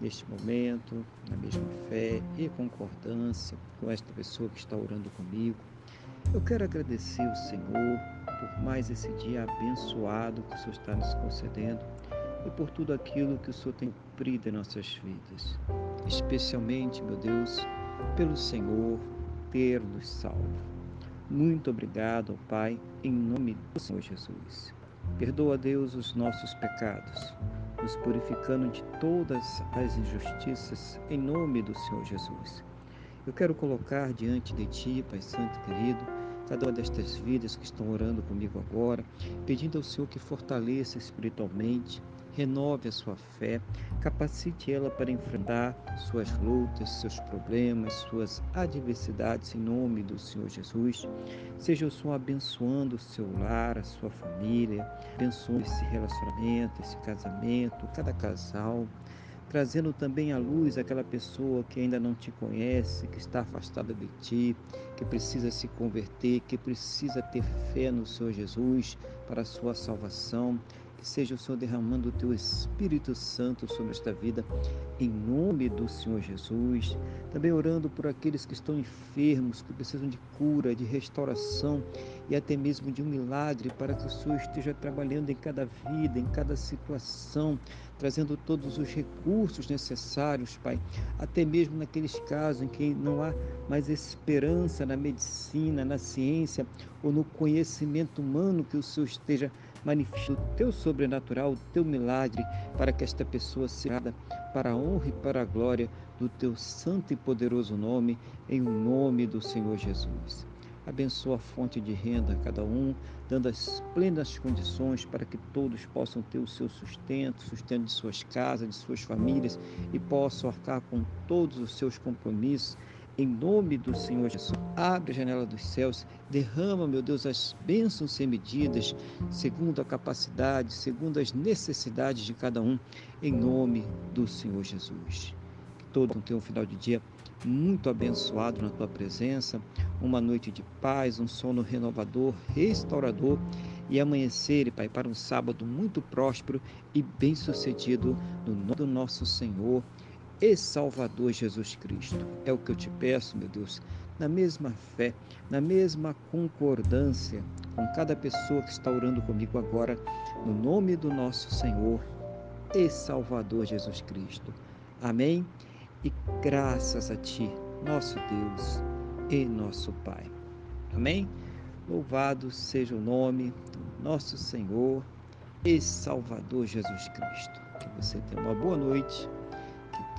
neste momento, na mesma fé e concordância com esta pessoa que está orando comigo. Eu quero agradecer ao Senhor por mais esse dia abençoado que o Senhor está nos concedendo e por tudo aquilo que o Senhor tem cumprido em nossas vidas. Especialmente, meu Deus, pelo Senhor ter nos salvo. Muito obrigado, Pai, em nome do Senhor Jesus. Perdoa, Deus, os nossos pecados nos purificando de todas as injustiças, em nome do Senhor Jesus. Eu quero colocar diante de Ti, Pai Santo querido, cada uma destas vidas que estão orando comigo agora, pedindo ao Senhor que fortaleça espiritualmente, renove a sua fé, capacite ela para enfrentar suas lutas, seus problemas, suas adversidades em nome do Senhor Jesus. Seja o Senhor abençoando o seu lar, a sua família, abençoando esse relacionamento, esse casamento, cada casal trazendo também à luz aquela pessoa que ainda não te conhece, que está afastada de ti, que precisa se converter, que precisa ter fé no Senhor Jesus para a sua salvação. Que seja o Senhor derramando o teu Espírito Santo sobre esta vida, em nome do Senhor Jesus. Também orando por aqueles que estão enfermos, que precisam de cura, de restauração e até mesmo de um milagre, para que o Senhor esteja trabalhando em cada vida, em cada situação, trazendo todos os recursos necessários, Pai, até mesmo naqueles casos em que não há mais esperança na medicina, na ciência ou no conhecimento humano, que o Senhor esteja manifestando o teu sobrenatural, o teu milagre, para que esta pessoa seja para a honra e para a glória do teu santo e poderoso nome, em nome do Senhor Jesus. Abençoa a fonte de renda a cada um, dando as plenas condições para que todos possam ter o seu sustento, sustento de suas casas, de suas famílias e possam arcar com todos os seus compromissos em nome do Senhor Jesus. Abre a janela dos céus, derrama, meu Deus, as bênçãos sem medidas, segundo a capacidade, segundo as necessidades de cada um, em nome do Senhor Jesus. Que todos tenham um final de dia muito abençoado na tua presença, uma noite de paz, um sono renovador, restaurador e amanhecer, Pai, para um sábado muito próspero e bem-sucedido no nome do nosso Senhor e Salvador Jesus Cristo. É o que eu te peço, meu Deus, na mesma fé, na mesma concordância com cada pessoa que está orando comigo agora, no nome do nosso Senhor e Salvador Jesus Cristo. Amém? E graças a Ti, nosso Deus e nosso Pai. Amém? Louvado seja o nome do nosso Senhor e Salvador Jesus Cristo. Que você tenha uma boa noite